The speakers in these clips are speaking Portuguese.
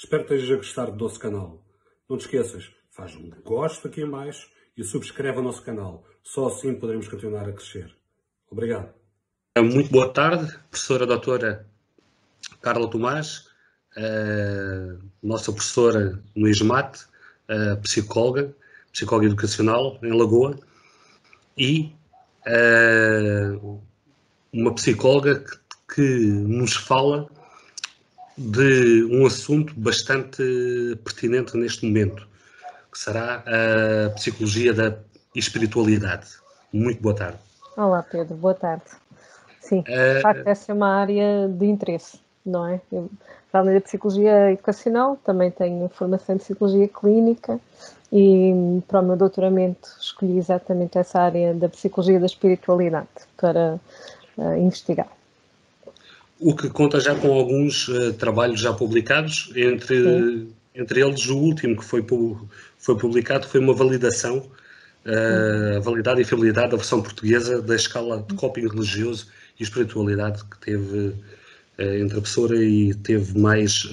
Espero que estejas a gostar do nosso canal. Não te esqueças, faz um gosto aqui em baixo e subscreve o nosso canal. Só assim poderemos continuar a crescer. Obrigado. Muito boa tarde, professora doutora Carla Tomás, uh, nossa professora no ISMAT, uh, psicóloga, psicóloga educacional em Lagoa e uma psicóloga que, que nos fala de um assunto bastante pertinente neste momento, que será a psicologia da espiritualidade. Muito boa tarde. Olá, Pedro, boa tarde. Sim, de facto, essa é uma área de interesse, não é? Eu, para além da psicologia educacional, também tenho formação em psicologia clínica e para o meu doutoramento escolhi exatamente essa área da psicologia da espiritualidade para uh, investigar o que conta já com alguns uh, trabalhos já publicados, entre, entre eles o último que foi, foi publicado foi uma validação, uh, a validade e fiabilidade da versão portuguesa da escala de coping religioso e espiritualidade que teve uh, entre a professora e teve mais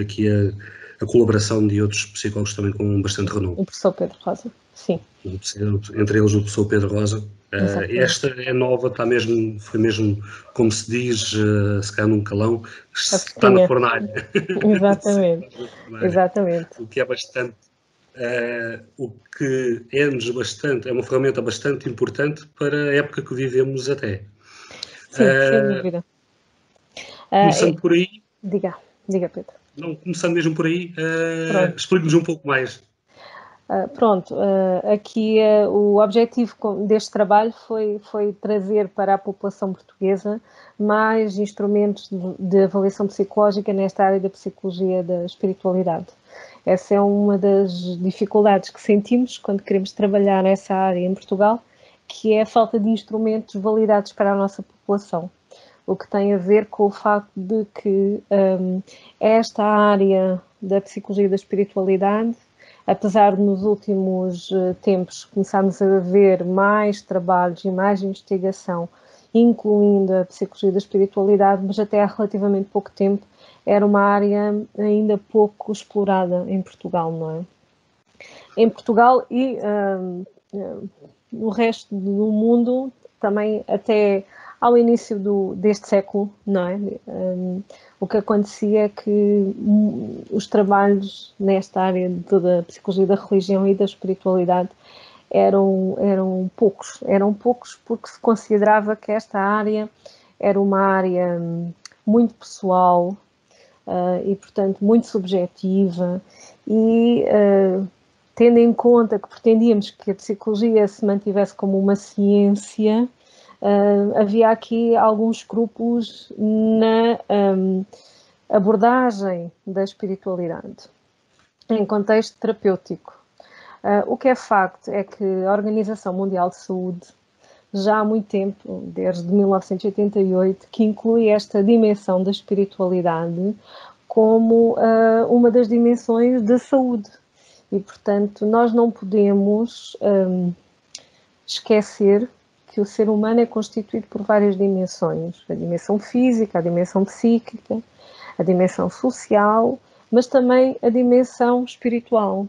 aqui a, a, colaboração de outros psicólogos também com bastante renome. O professor Pedro Rosa, sim. Entre eles o professor Pedro Rosa, Uh, esta é nova, está mesmo, foi mesmo, como se diz, uh, se calhar num calão, está na fornalha. Exatamente, exatamente. O que é bastante, uh, o que é-nos bastante, é uma ferramenta bastante importante para a época que vivemos até. Sim, sem dúvida. Começando por aí. Diga, diga Pedro. Não, começando mesmo por aí, uh, explique-nos um pouco mais. Uh, pronto, uh, aqui uh, o objetivo deste trabalho foi, foi trazer para a população portuguesa mais instrumentos de, de, avaliação psicológica nesta área da psicologia da espiritualidade. Essa é uma das dificuldades que sentimos quando queremos trabalhar essa área em Portugal, que é a falta de instrumentos validados para a nossa população. O que tem a ver com o facto de que um, esta área da psicologia da espiritualidade apesar de nos últimos eh, tempos começarmos a ver mais trabalhos e mais investigação, incluindo a psicologia da espiritualidade, mas até há relativamente pouco tempo era uma área ainda pouco explorada em Portugal, não é? Em Portugal e uh, no resto do mundo, também até ao início do, deste século, não é? Um, o que acontecia é que os trabalhos nesta área da psicologia da religião e da espiritualidade eram, eram poucos. Eram poucos porque se considerava que esta área era uma área hum, muito pessoal uh, e, portanto, muito subjetiva e uh, tendo em conta que pretendíamos que a psicologia se mantivesse como uma ciência, uh, havia aqui alguns escrúpulos na um, abordagem da espiritualidade em contexto terapêutico. Uh, o que é facto é que a Organização Mundial de Saúde já há muito tempo, desde 1988, que inclui esta dimensão da espiritualidade como uh, uma das dimensões da saúde. E, portanto, nós não podemos um, esquecer que o ser humano é constituído por várias dimensões: a dimensão física, a dimensão psíquica, a dimensão social, mas também a dimensão espiritual.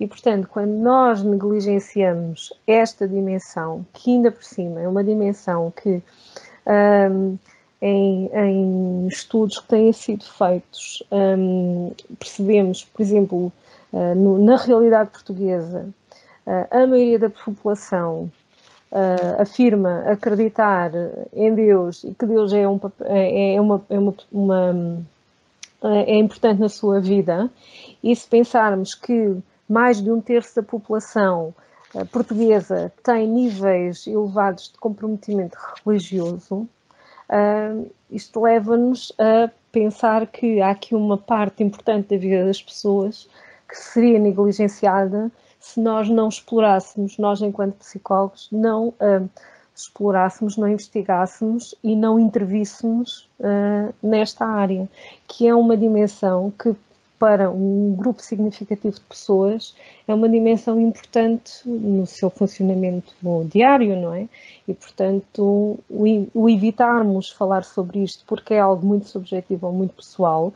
E, portanto, quando nós negligenciamos esta dimensão, que ainda por cima é uma dimensão que um, em, em, estudos que têm sido feitos, um, percebemos, por exemplo, uh, no, na realidade portuguesa, uh, a maioria da população uh, afirma acreditar em Deus e que Deus é, um, é, é, uma, é, uma, uma, é importante na sua vida, e se pensarmos que mais de um terço da população uh, portuguesa tem níveis elevados de comprometimento religioso, uh, isto leva-nos a pensar que há aqui uma parte importante da vida das pessoas que seria negligenciada se nós não explorássemos, nós enquanto psicólogos, não uh, explorássemos, não investigássemos e não intervíssemos uh, nesta área, que é uma dimensão que para um grupo significativo de pessoas é uma dimensão importante no seu funcionamento diário, não é? E, portanto, o, evitarmos falar sobre isto porque é algo muito subjetivo ou muito pessoal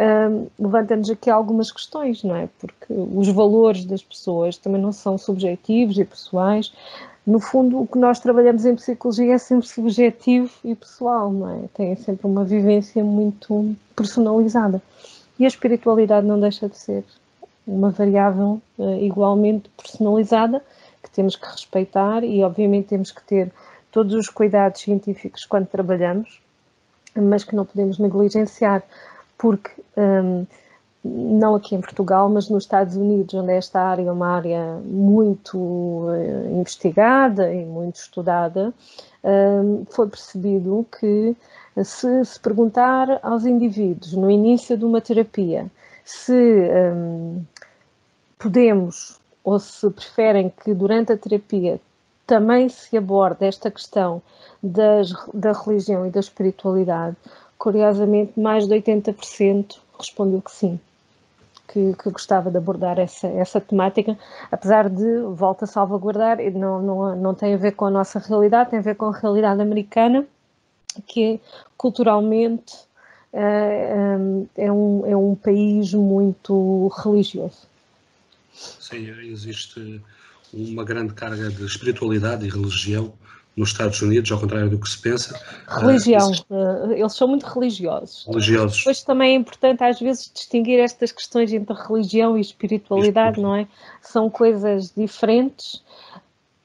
um, levanta-nos aqui algumas questões, não é? Porque os valores das pessoas também não são subjetivos e pessoais. No fundo, o que nós trabalhamos em psicologia é sempre subjetivo e pessoal, não é? Tem sempre uma vivência muito personalizada. E a espiritualidade não deixa de ser uma variável uh, igualmente personalizada que temos que respeitar e, obviamente, temos que ter todos os cuidados científicos quando trabalhamos, mas que não podemos negligenciar, porque um, não aqui em Portugal, mas nos Estados Unidos, onde esta área é uma área muito uh, investigada e muito estudada, um, foi percebido que se se perguntar aos indivíduos no início de uma terapia se um, podemos ou se preferem que durante a terapia também se aborde esta questão das, da religião e da espiritualidade, curiosamente mais de 80% respondeu que sim, que, que, gostava de abordar essa, essa temática, apesar de, volta a salvaguardar, não, não, não tem a ver com a nossa realidade, tem a ver com a realidade americana, que culturalmente é, é, um, é um país muito religioso. Sim, existe uma grande carga de espiritualidade e religião nos Estados Unidos, ao contrário do que se pensa. Religião, uh, eles são muito religiosos. Religiosos. Depois também é importante às vezes distinguir estas questões entre religião e espiritualidade, não é? São coisas diferentes.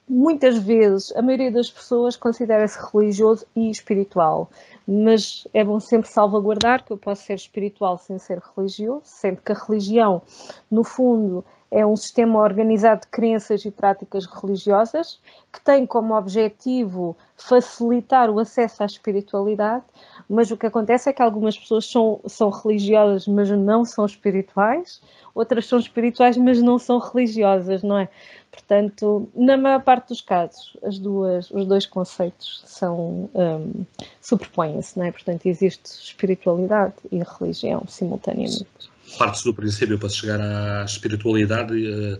Muitas vezes a maioria das pessoas considera-se religioso e espiritual, mas é bom sempre salvaguardar que eu posso ser espiritual sem ser religioso, sendo que a religião, no fundo, é um sistema organizado de crenças e práticas religiosas que tem como objetivo facilitar o acesso à espiritualidade, mas o que acontece é que algumas pessoas são, são religiosas, mas não são espirituais, outras são espirituais, mas não são religiosas, não é? Portanto, na maior parte dos casos, as duas, os dois conceitos são um, superpõem-se, não é? Portanto, existe espiritualidade e religião simultaneamente parte-se do princípio para chegar à espiritualidade, eh,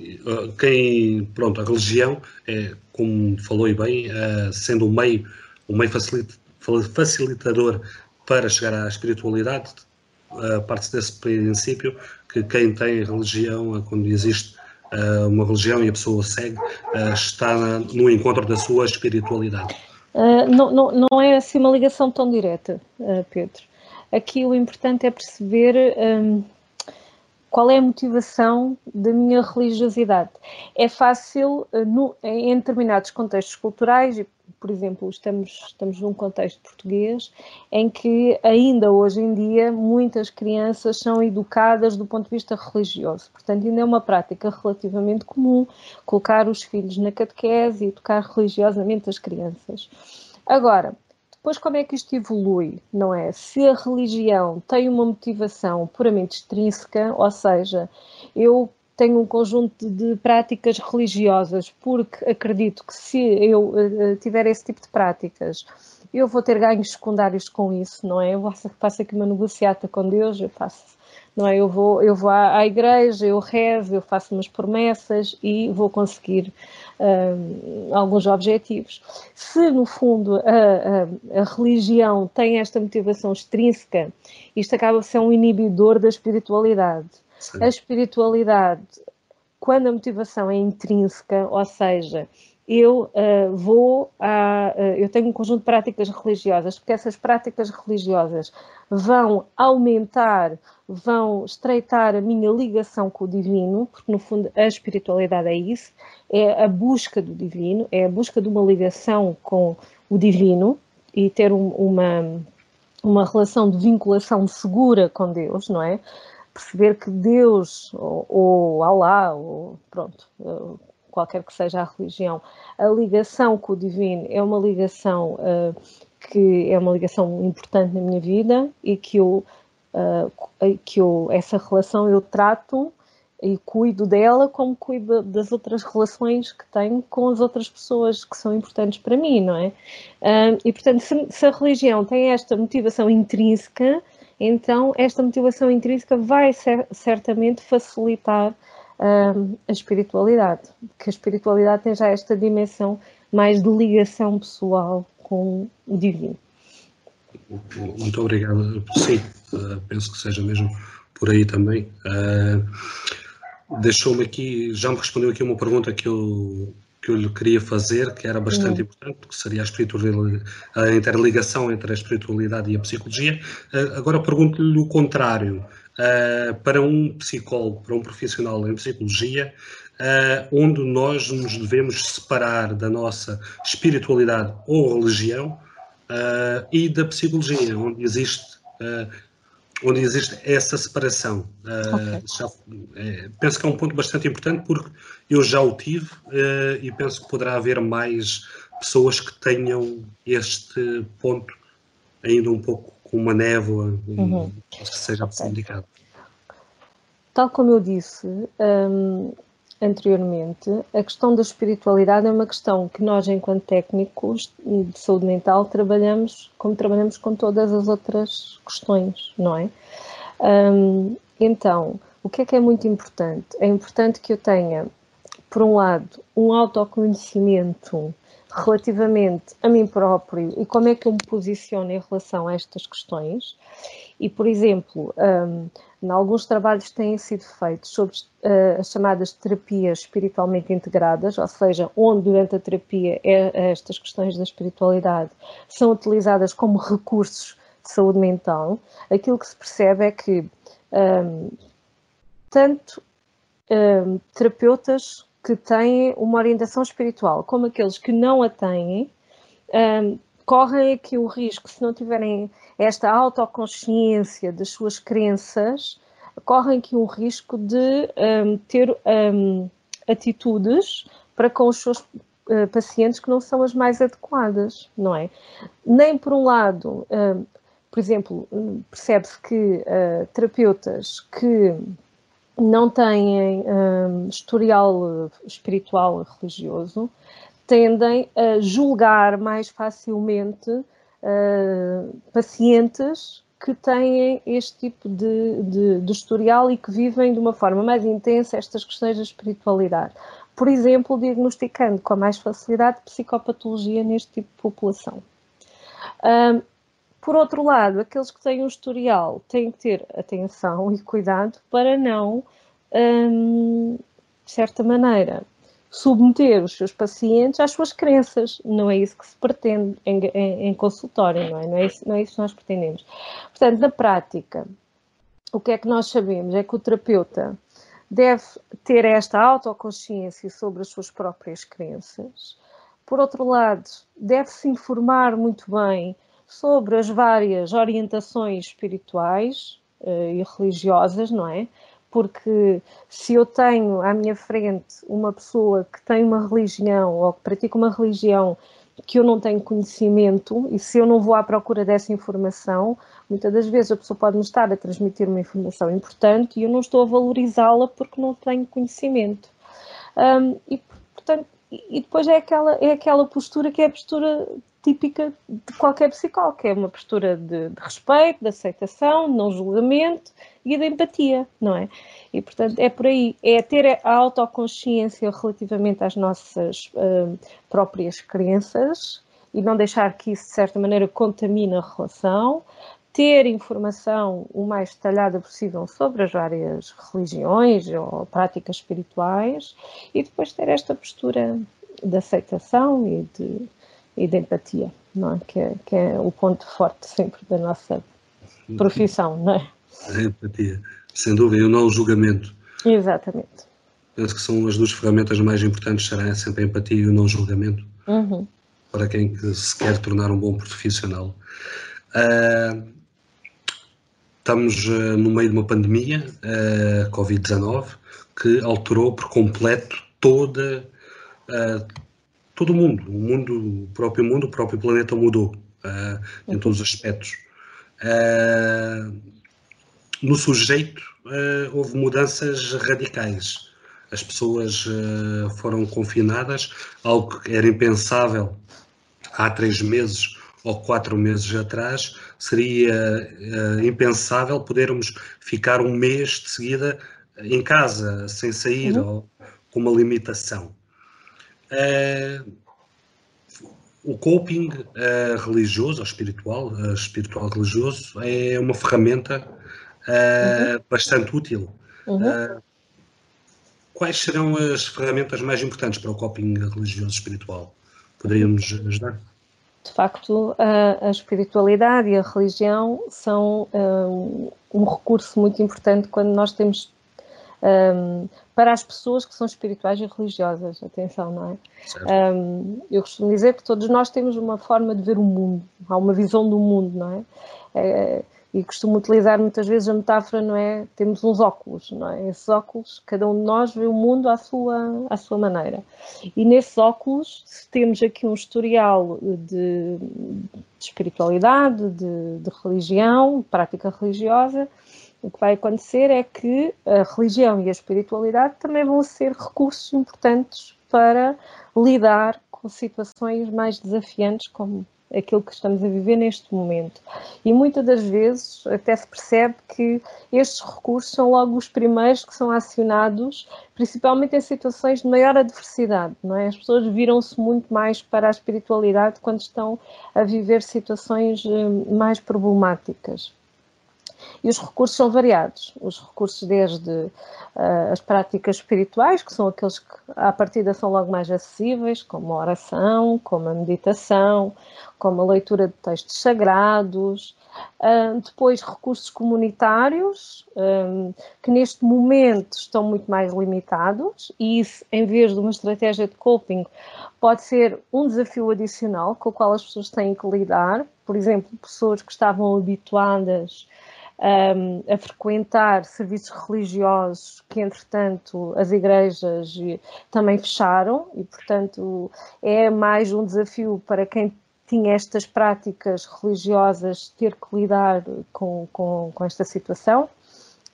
eh, quem, pronto, a religião é, como falou bem, eh, sendo um meio, um meio facilitador para chegar à espiritualidade, parte-se desse princípio que quem tem religião, quando existe uma religião e a pessoa segue, está no encontro da sua espiritualidade. não, não, não é assim uma ligação tão direta, Pedro aqui o importante é perceber um, qual é a motivação da minha religiosidade. É fácil, uh, no, em determinados contextos culturais, por exemplo, estamos, estamos num contexto português, em que ainda hoje em dia muitas crianças são educadas do ponto de vista religioso. Portanto, ainda é uma prática relativamente comum colocar os filhos na catequese e educar religiosamente as crianças. Agora, depois, como é que isto evolui, não é? Se a religião tem uma motivação puramente extrínseca, ou seja, eu tenho um conjunto de práticas religiosas porque acredito que se eu uh, tiver esse tipo de práticas, eu vou ter ganhos secundários com isso, não é? Eu faço aqui uma negociata com Deus, eu faço não é? Eu vou, eu vou à, à igreja, eu rezo, eu faço umas promessas e vou conseguir uh, alguns objetivos. Se, no fundo, a, a, a, religião tem esta motivação extrínseca, isto acaba por ser um inibidor da espiritualidade. Sim. A espiritualidade, quando a motivação é intrínseca, ou seja, eu uh, vou a, uh, eu tenho um conjunto de práticas religiosas, porque essas práticas religiosas vão aumentar, vão estreitar a minha ligação com o divino, porque no fundo a espiritualidade é isso, é a busca do divino, é a busca de uma ligação com o divino e ter um, uma, uma relação de vinculação segura com Deus, não é? Perceber que Deus, ou, ou Alá, ou pronto, qualquer que seja a religião, a ligação com o divino é uma ligação uh, que é uma ligação importante na minha vida e que eu, uh, que eu essa relação eu trato e cuido dela como cuido das outras relações que tenho com as outras pessoas que são importantes para mim, não é? Uh, e portanto, se, se a religião tem esta motivação intrínseca, então esta motivação intrínseca vai ser, certamente facilitar a espiritualidade, que a espiritualidade tem já esta dimensão mais de ligação pessoal com o divino. Muito obrigado. Sim, penso que seja mesmo por aí também. Deixou-me aqui, já me respondeu aqui uma pergunta que eu, que eu lhe queria fazer, que era bastante uhum. importante, que seria a, espiritualidade, a interligação entre a espiritualidade e a psicologia. Agora pergunto-lhe o contrário. Para um psicólogo, para um profissional em psicologia, onde nós nos devemos separar da nossa espiritualidade ou religião uh, e da psicologia, onde existe, uh, onde existe essa separação. Uh, okay. já, é, penso que é um ponto bastante importante porque eu já o tive e penso que poderá haver mais pessoas que tenham este ponto ainda um pouco com uma névoa, uhum. que seja okay. indicado. Tal como eu disse, um, anteriormente, a questão da espiritualidade é uma questão que nós, enquanto técnicos de saúde mental, trabalhamos como trabalhamos com todas as outras questões, não é? Um, então, o que é que é muito importante? É importante que eu tenha, por um lado, um autoconhecimento relativamente a mim próprio e como é que eu me posiciono em relação a estas questões. E, por exemplo, um, em alguns trabalhos têm sido feitos sobre uh, as chamadas terapias espiritualmente integradas, ou seja, onde durante a terapia é, estas questões da espiritualidade são utilizadas como recursos de saúde mental. Aquilo que se percebe é que um, tanto um, terapeutas que têm uma orientação espiritual como aqueles que não a têm um, correm aqui o risco, se não tiverem esta autoconsciência das suas crenças, correm aqui um risco de um, ter um, atitudes para com os seus uh, pacientes que não são as mais adequadas, não é? Nem por um lado, um, por exemplo, percebe-se que uh, terapeutas que não têm um, historial espiritual religioso tendem a julgar mais facilmente uh, pacientes que têm este tipo de, de, de, historial e que vivem de uma forma mais intensa estas questões da espiritualidade. Por exemplo, diagnosticando com mais facilidade psicopatologia neste tipo de população. Um, por outro lado, aqueles que têm um historial têm que ter atenção e cuidado para não, um, de certa maneira, submeter os seus pacientes às suas crenças. Não é isso que se pretende em, em, em consultório, não é? Não é, isso, não é isso que nós pretendemos. Portanto, na prática, o que é que nós sabemos? É que o terapeuta deve ter esta autoconsciência sobre as suas próprias crenças. Por outro lado, deve-se informar muito bem sobre as várias orientações espirituais uh, e religiosas, não é? porque se eu tenho à minha frente uma pessoa que tem uma religião ou que pratica uma religião que eu não tenho conhecimento e se eu não vou à procura dessa informação, muitas das vezes a pessoa pode me estar a transmitir uma informação importante e eu não estou a valorizá-la porque não tenho conhecimento. Um, e, portanto, e depois é aquela, é aquela postura que é a postura típica de qualquer psicólogo, que é uma postura de, de, respeito, de aceitação, de não julgamento e de empatia, não é? E, portanto, é por aí, é ter a autoconsciência relativamente às nossas uh, próprias crenças e não deixar que isso, de certa maneira, contamine a relação, ter informação o mais detalhada possível sobre as várias religiões ou práticas espirituais. E depois ter esta postura de aceitação e de e de empatia, não é? Que, é? que é o ponto forte sempre da nossa profissão, não é? A empatia, sem dúvida, e o não julgamento. Exatamente. Penso que são as duas ferramentas mais importantes, será sempre a empatia e o não julgamento, uhum. para quem se quer tornar um bom profissional. Uh, estamos uh, no meio de uma pandemia, uh, Covid-19, que alterou por completo toda, todo o mundo, o mundo, o próprio mundo, o próprio planeta mudou uh, em todos os aspectos. Uh, no sujeito uh, houve mudanças radicais. As pessoas foram confinadas, algo que era impensável há três meses ou quatro meses atrás, seria impensável podermos ficar um mês de seguida em casa, sem sair, uhum. ou com uma limitação. Uh, o coping uh, religioso ou espiritual, uh, espiritual religioso, é uma ferramenta uh, uhum. bastante útil. Uhum. quais serão as ferramentas mais importantes para o coping religioso espiritual? Poderíamos ajudar? De facto, a, a espiritualidade e a religião são um recurso muito importante quando nós temos um, para as pessoas que são espirituais e religiosas, atenção, não é? Um, eu costumo dizer que todos nós temos uma forma de ver o mundo, há uma visão do mundo, não é? é e costumo utilizar muitas vezes a metáfora, não é? Temos uns óculos, não é? Esses óculos, cada um de nós vê o mundo à sua, à sua maneira. E nesses óculos, se temos aqui um historial de, de espiritualidade, de, de religião, prática religiosa, o que vai acontecer é que a religião e a espiritualidade também vão ser recursos importantes para lidar com situações mais desafiantes, como aquilo que estamos a viver neste momento. E muitas das vezes até se percebe que estes recursos são logo os primeiros que são acionados, principalmente em situações de maior adversidade, não é? As pessoas viram-se muito mais para a espiritualidade quando estão a viver situações eh, mais problemáticas. E os recursos são variados. Os recursos desde uh, as práticas espirituais, que são aqueles que à partida são logo mais acessíveis, como a oração, como a meditação, como a leitura de textos sagrados, uh, depois recursos comunitários, um, que neste momento estão muito mais limitados, e isso, em vez de uma estratégia de coping, pode ser um desafio adicional com o qual as pessoas têm que lidar. Por exemplo, pessoas que estavam habituadas um, a frequentar serviços religiosos que, entretanto, as igrejas também fecharam e, portanto, é mais um desafio para quem tinha estas práticas religiosas ter que lidar com, com, com esta situação,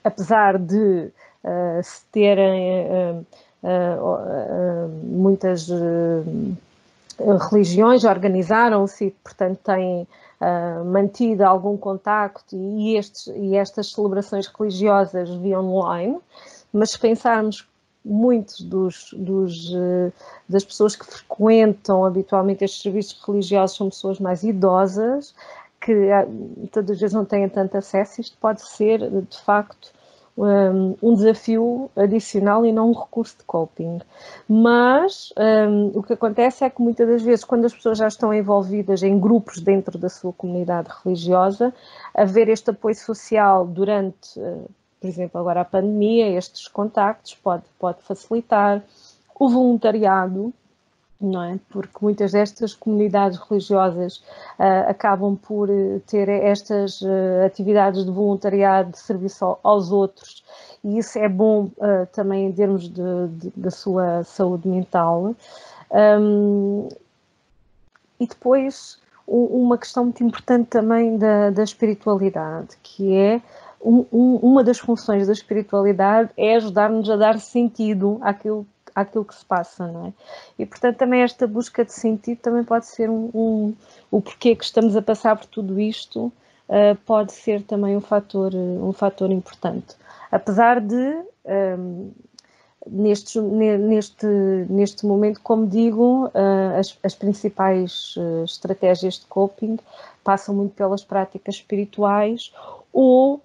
apesar de uh, se terem uh, uh, muitas religiões organizaram-se portanto, têm uh, mantido algum contacto e, estes, e estas celebrações religiosas via online, mas se pensarmos muitos dos, dos, uh, das pessoas que frequentam habitualmente estes serviços religiosos são pessoas mais idosas, que uh, todas as vezes não têm tanto acesso, isto pode ser, de facto, um, um, desafio adicional e não um recurso de coping. Mas um, o que acontece é que muitas das vezes, quando as pessoas já estão envolvidas em grupos dentro da sua comunidade religiosa, haver este apoio social durante, uh, por exemplo, agora a pandemia, estes contactos pode, pode facilitar. O voluntariado, não é? Porque muitas destas comunidades religiosas uh, acabam por eh, ter estas uh, atividades de voluntariado, de serviço aos outros, e isso é bom uh, também em termos da sua saúde mental. Um, e depois, uma questão muito importante também da, da espiritualidade, que é um, um, uma das funções da espiritualidade é ajudar-nos a dar sentido àquilo àquilo que se passa, não é? E portanto também esta busca de sentido também pode ser um, um o porquê que estamos a passar por tudo isto uh, pode ser também um fator um fator importante, apesar de um, neste, neste, neste momento, como digo, uh, as, as, principais estratégias de coping passam muito pelas práticas espirituais ou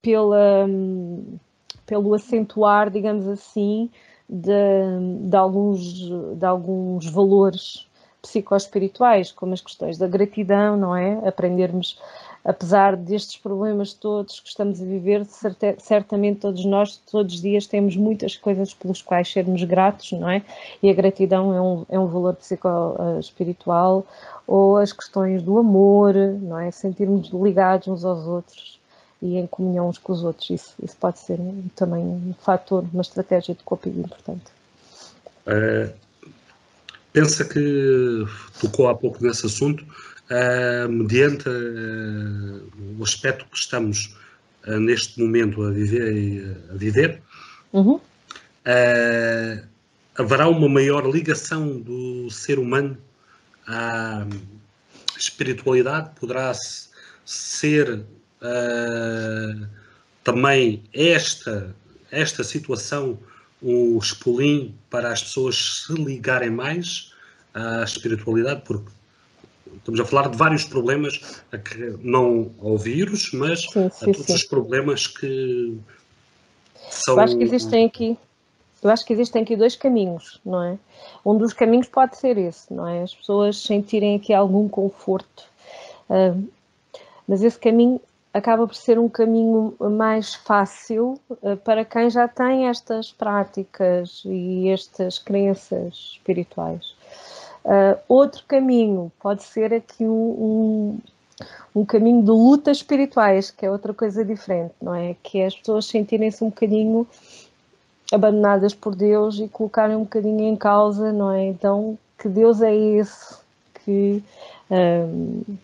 pela, um, pelo acentuar, digamos assim, de, de, alguns, de alguns valores psicoespirituais, como as questões da gratidão, não é? Aprendermos, apesar destes problemas todos que estamos a viver, certamente todos nós, todos os dias, temos muitas coisas pelos quais sermos gratos, não é? E a gratidão é um, é um valor psicoespiritual, ou as questões do amor, não é? Sentirmos ligados uns aos outros e em comunhão uns com os outros. Isso, isso pode ser também um fator, uma estratégia de coping importante. Uh, pensa que tocou há pouco nesse assunto, uh, mediante uh, o aspecto que estamos neste momento a viver, a viver uhum. haverá uma maior ligação do ser humano à espiritualidade? Poderá ser uh, também esta, esta situação um espolim para as pessoas se ligarem mais à espiritualidade, porque estamos a falar de vários problemas, não ao vírus, mas sim, sim, a todos sim. os problemas que são... Eu acho que existem aqui, eu acho que existem aqui dois caminhos, não é? Um dos caminhos pode ser esse, não é? As pessoas sentirem aqui algum conforto, uh, mas esse caminho acaba por ser um caminho mais fácil uh, para quem já tem estas práticas e estas crenças espirituais. Uh, outro caminho pode ser aqui um, um, um, caminho de lutas espirituais, que é outra coisa diferente, não é? Que é as pessoas sentirem-se um bocadinho abandonadas por Deus e colocarem um bocadinho em causa, não é? Então, que Deus é esse que, um, que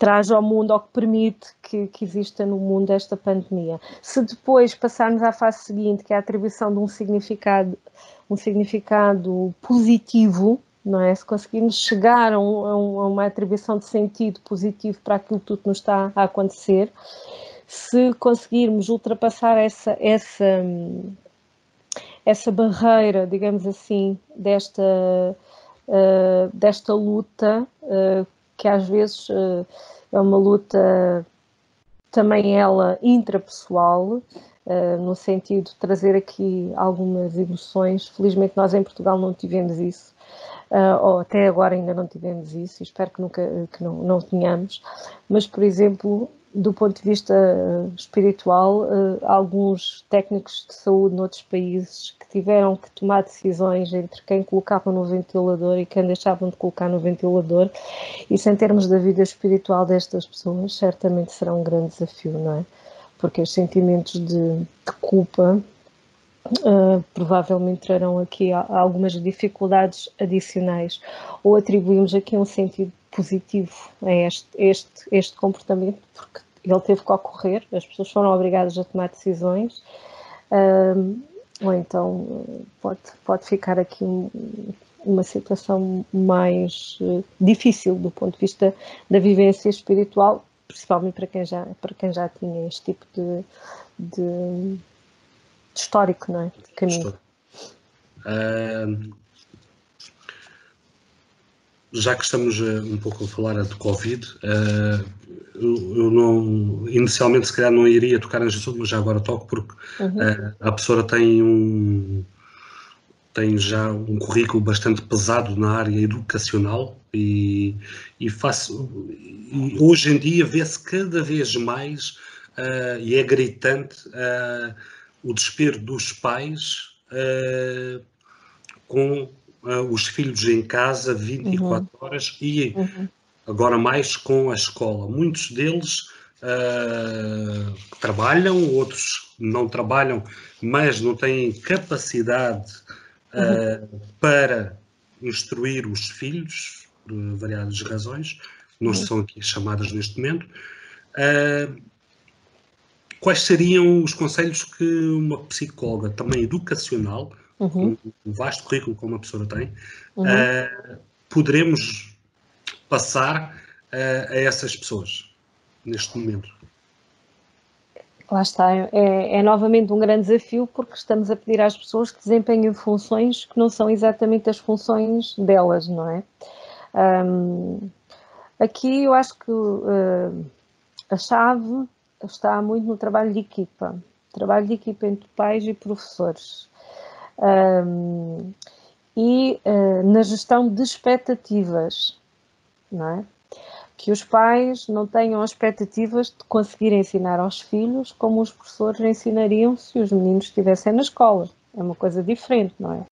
traz ao mundo ou que permite que, que, exista no mundo esta pandemia. Se depois passarmos à fase seguinte, que é a atribuição de um significado um significado positivo, não é? Se conseguirmos chegar a, um, a, uma atribuição de sentido positivo para aquilo que tudo nos está a acontecer, se conseguirmos ultrapassar essa, essa, essa barreira, digamos assim, desta, uh, desta luta, uh, que às vezes uh, é uma luta também ela intrapessoal, uh, no sentido de trazer aqui algumas emoções. Felizmente nós em Portugal não tivemos isso, uh, ou até agora ainda não tivemos isso, espero que nunca que não, não tenhamos. Mas, por exemplo, do ponto de vista espiritual, uh, alguns técnicos de saúde noutros países que tiveram que tomar decisões entre quem colocavam no ventilador e quem deixavam de colocar no ventilador, isso em termos da vida espiritual destas pessoas, certamente será um grande desafio, não é? porque os sentimentos de, de culpa uh, provavelmente trarão aqui algumas dificuldades adicionais, ou atribuímos aqui um sentido positivo a este, este, este comportamento, porque ele teve que ocorrer, as pessoas foram obrigadas a tomar decisões, uh, ou então pode, pode ficar aqui um, uma situação mais uh, difícil do ponto de vista da vivência espiritual, principalmente para quem já, para quem já tinha este tipo de, de, de histórico, não é? De caminho. Uh, já que estamos uh, um pouco a falar de Covid, uh, eu, não, inicialmente se calhar não iria tocar neste assunto, mas já agora toco porque uhum. Uh, a professora tem um tem já um currículo bastante pesado na área educacional e, e, faço, e hoje em dia vê-se cada vez mais uh, e é gritante uh, o desespero dos pais uh, com os filhos em casa 24 uhum. horas e uhum. agora mais com a escola. Muitos deles trabalham, outros não trabalham, mas não têm capacidade uhum. para instruir os filhos por variadas razões, não uhum. são aqui chamadas neste momento. Uh, quais seriam os conselhos que uma psicóloga, também educacional, uhum. um vasto currículo como a pessoa tem, uhum. uh, poderemos passar uh, a essas pessoas neste momento? Lá está, é, é, novamente um grande desafio porque estamos a pedir às pessoas que desempenhem funções que não são exatamente as funções delas, não é? Um, aqui eu acho que uh, a chave está muito no trabalho de equipa, trabalho de equipa entre pais e professores. Um, e uh, na gestão de expectativas, não é? Que os pais não tenham expectativas de conseguir ensinar aos filhos como os professores ensinariam se os meninos estivessem na escola. É uma coisa diferente, não é?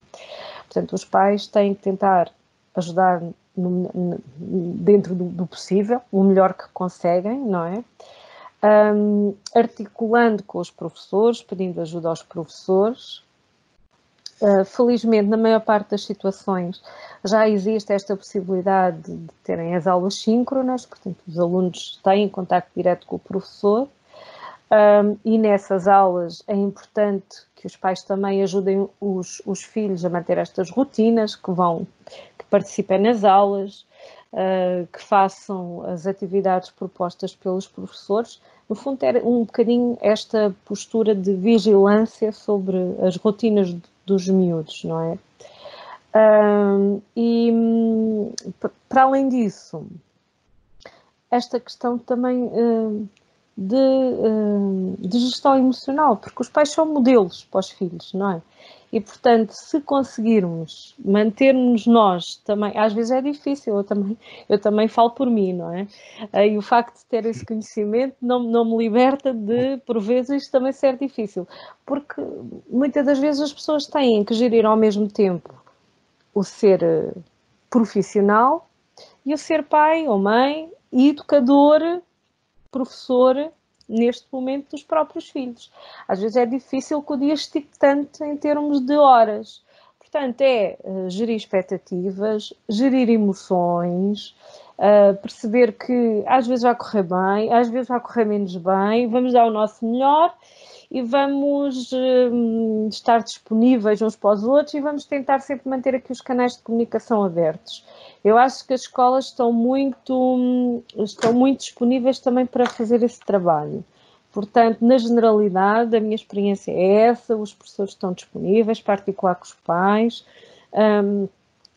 Portanto, os pais têm que tentar ajudar no, no, dentro do, do, possível, o melhor que conseguem, não é? Um, articulando com os professores, pedindo ajuda aos professores. Uh, felizmente, na maior parte das situações, já existe esta possibilidade de terem as aulas síncronas, portanto, os alunos têm contato direto com o professor. Um, e nessas aulas é importante que os pais também ajudem os, os filhos a manter estas rotinas, que vão participem nas aulas, uh, que façam as atividades propostas pelos professores. No fundo, ter um bocadinho esta postura de vigilância sobre as rotinas dos miúdos, não é? E para além disso, esta questão também uh, de, uh, de, gestão emocional, porque os pais são modelos para os filhos, não é? E portanto, se conseguirmos manter-nos nós também, às vezes é difícil, eu também, eu também falo por mim, não é? E o facto de ter esse conhecimento não, não me liberta de, por vezes, também ser difícil, porque muitas das vezes as pessoas têm que gerir ao mesmo tempo o ser eh, profissional e o ser pai ou mãe, educador, professor neste momento dos próprios filhos. Às vezes é difícil que o dia estique tanto em termos de horas. Portanto, é uh, gerir expectativas, gerir emoções, uh, perceber que às vezes vai correr bem, às vezes vai correr menos bem, vamos dar o nosso melhor e vamos uh, estar disponíveis uns para os outros e vamos tentar sempre manter aqui os canais de comunicação abertos. Eu acho que as escolas estão muito, estão muito disponíveis também para fazer esse trabalho. Portanto, na generalidade, a minha experiência é essa, os professores estão disponíveis, particular com os pais, um,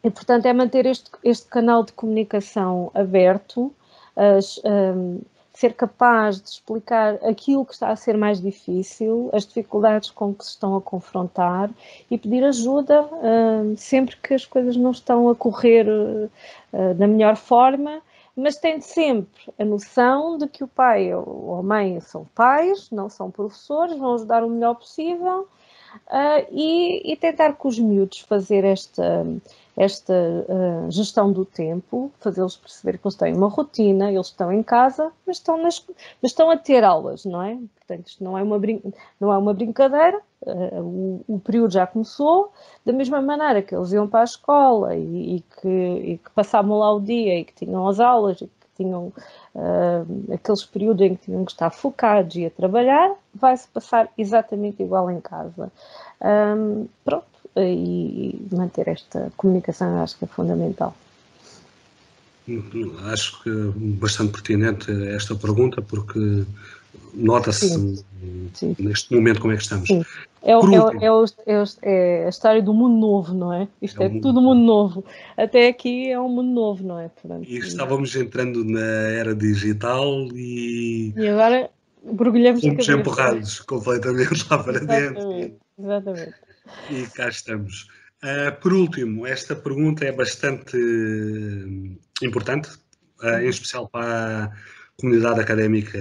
e portanto é manter este, este canal de comunicação aberto, as, um, ser capaz de explicar aquilo que está a ser mais difícil, as dificuldades com que se estão a confrontar e pedir ajuda uh, sempre que as coisas não estão a correr uh, da melhor forma, mas tendo sempre a noção de que o pai ou a mãe são pais, não são professores, vão ajudar o melhor possível uh, e, e, tentar com os miúdos fazer esta esta uh, gestão do tempo, fazê-los perceber que eles têm uma rotina, eles estão em casa, mas estão, nas, mas estão a ter aulas, não é? Portanto, isto não é uma, brin não é uma brincadeira, uh, o, o, período já começou, da mesma maneira que eles iam para a escola e, e, que, e que, passavam lá o dia e que tinham as aulas e que tinham uh, aqueles períodos em que tinham que estar focados e a trabalhar, vai-se passar exatamente igual em casa. Um, pronto e manter esta comunicação acho que é fundamental. Acho que bastante pertinente esta pergunta, porque nota-se neste momento como é que estamos. Sim. É, é, é, é, a história do mundo novo, não é? Isto é, mundo tudo mundo novo. Até aqui é um mundo novo, não é? Portanto, e estávamos entrando na era digital e. E agora mergulhamos Fomos empurrados completamente lá para dentro. Exatamente. E cá estamos. Uh, por último, esta pergunta é bastante importante, uh, em especial para a comunidade académica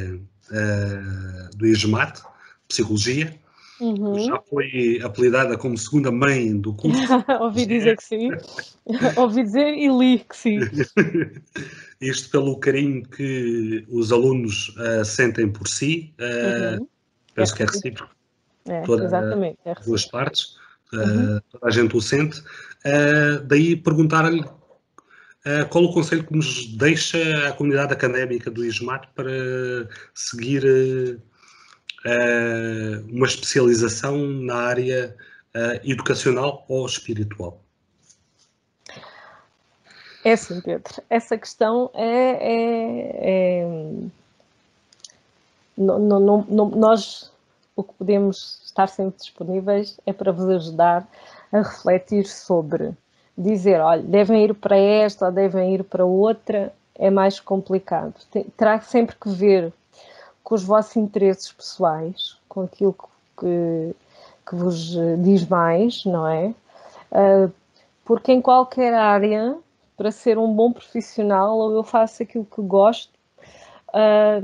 uh, do IGMAT, Psicologia. Uhum. Já foi apelidada como segunda mãe do curso. Ouvi dizer que sim. Ouvi dizer e li que sim. Isto pelo carinho que os alunos sentem por si. Uhum. Penso é que é recíproco é, toda, exatamente. É duas partes, uhum. uh, toda a gente o sente. Uh, daí perguntar-lhe uh, qual o conselho que nos deixa a comunidade académica do ISMAT para seguir uma especialização na área educacional ou espiritual. É sim, Pedro. Essa questão é. é, é... Não, não, não, nós o que podemos estar sempre disponíveis é para vos ajudar a refletir sobre dizer, olha, devem ir para esta ou devem ir para outra, é mais complicado. Terá sempre que ver com os vossos interesses pessoais, com aquilo que, que vos diz mais, não é? Ah, porque em qualquer área, para ser um bom profissional, ou eu faço aquilo que gosto, ah,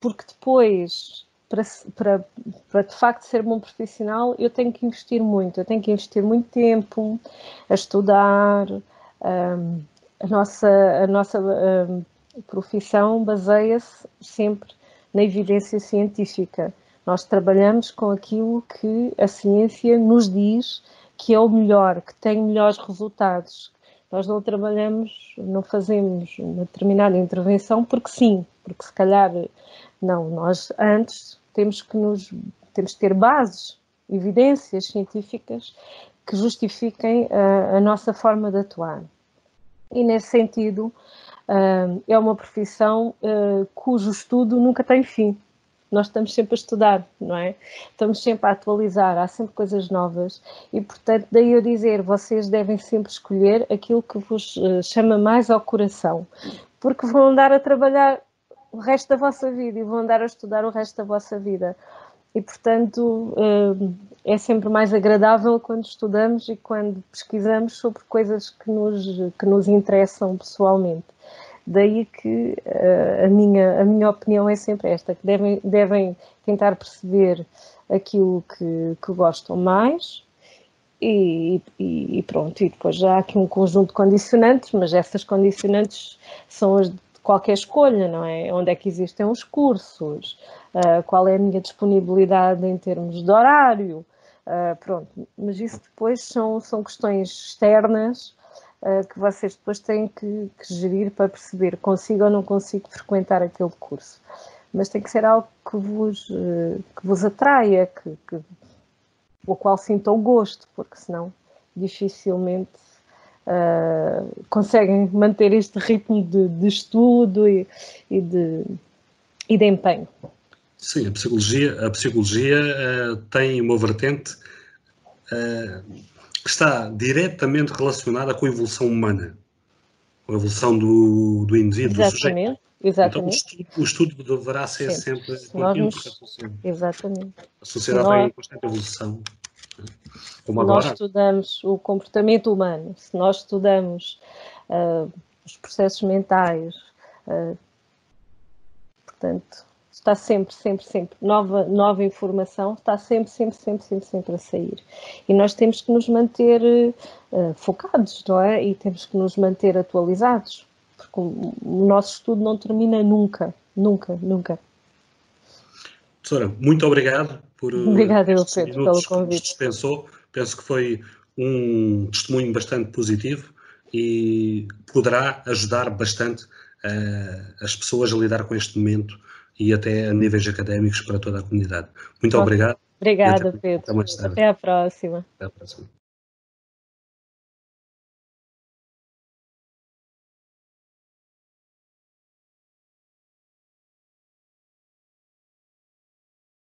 porque depois para, para, para de facto ser bom profissional, eu tenho que investir muito, eu tenho que investir muito tempo a estudar. Um, a nossa, a nossa um, profissão baseia-se sempre na evidência científica. Nós trabalhamos com aquilo que a ciência nos diz que é o melhor, que tem melhores resultados. Nós não trabalhamos, não fazemos uma determinada intervenção porque sim, porque se calhar não. Nós antes temos que nos temos que ter bases, evidências científicas que justifiquem uh, a nossa forma de atuar. E nesse sentido, uh, é uma profissão uh, cujo estudo nunca tem fim. nós estamos sempre a estudar, não é? Estamos sempre a atualizar, há sempre coisas novas e, portanto, daí eu dizer, vocês devem sempre escolher aquilo que vos chama mais ao coração, porque vão andar a trabalhar o resto da vossa vida e vão andar a estudar o resto da vossa vida. E, portanto, uh, é sempre mais agradável quando estudamos e quando pesquisamos sobre coisas que nos, que nos interessam pessoalmente. Daí que uh, a, minha, a minha opinião é sempre esta, que devem, devem tentar perceber aquilo que, que gostam mais e, e, e, pronto, e depois já há aqui um conjunto de condicionantes, mas essas condicionantes são as qualquer escolha, não é? Onde é que existem os cursos, uh, qual é a minha disponibilidade em termos de horário, uh, pronto, mas isso depois são, são questões externas uh, que vocês depois têm que, que, gerir para perceber consigo ou não consigo frequentar aquele curso. Mas tem que ser algo que vos, que vos atraia, que, que, o qual sinta o gosto, porque senão dificilmente uh, conseguem manter este ritmo de, de estudo e, e, de, e de empenho. Sim, a psicologia, a psicologia uh, tem uma vertente uh, que está diretamente relacionada com a evolução humana, com a evolução do, do indivíduo, exatamente, do sujeito. Exatamente. Então, o estudo, o estudo deverá ser sempre, sempre contínuo. Exatamente. A sociedade nós... em constante evolução. Como agora. nós estudamos o comportamento humano, se nós estudamos uh, os processos mentais, uh, portanto, está sempre, sempre, sempre, nova, nova informação está sempre, sempre, sempre, sempre, sempre a sair. E nós temos que nos manter uh, focados, não é? E temos que nos manter atualizados, porque o, o nosso estudo não termina nunca, nunca, nunca. Professora, muito obrigado por eh, Obrigada, eu, Pedro, pelo convite. dispensou. Penso que foi um testemunho bastante positivo e poderá ajudar bastante uh, as pessoas a lidar com este momento e até a níveis académicos para toda a comunidade. Muito obrigado. Obrigada, Pedro. Até, até, a próxima. Até a próxima.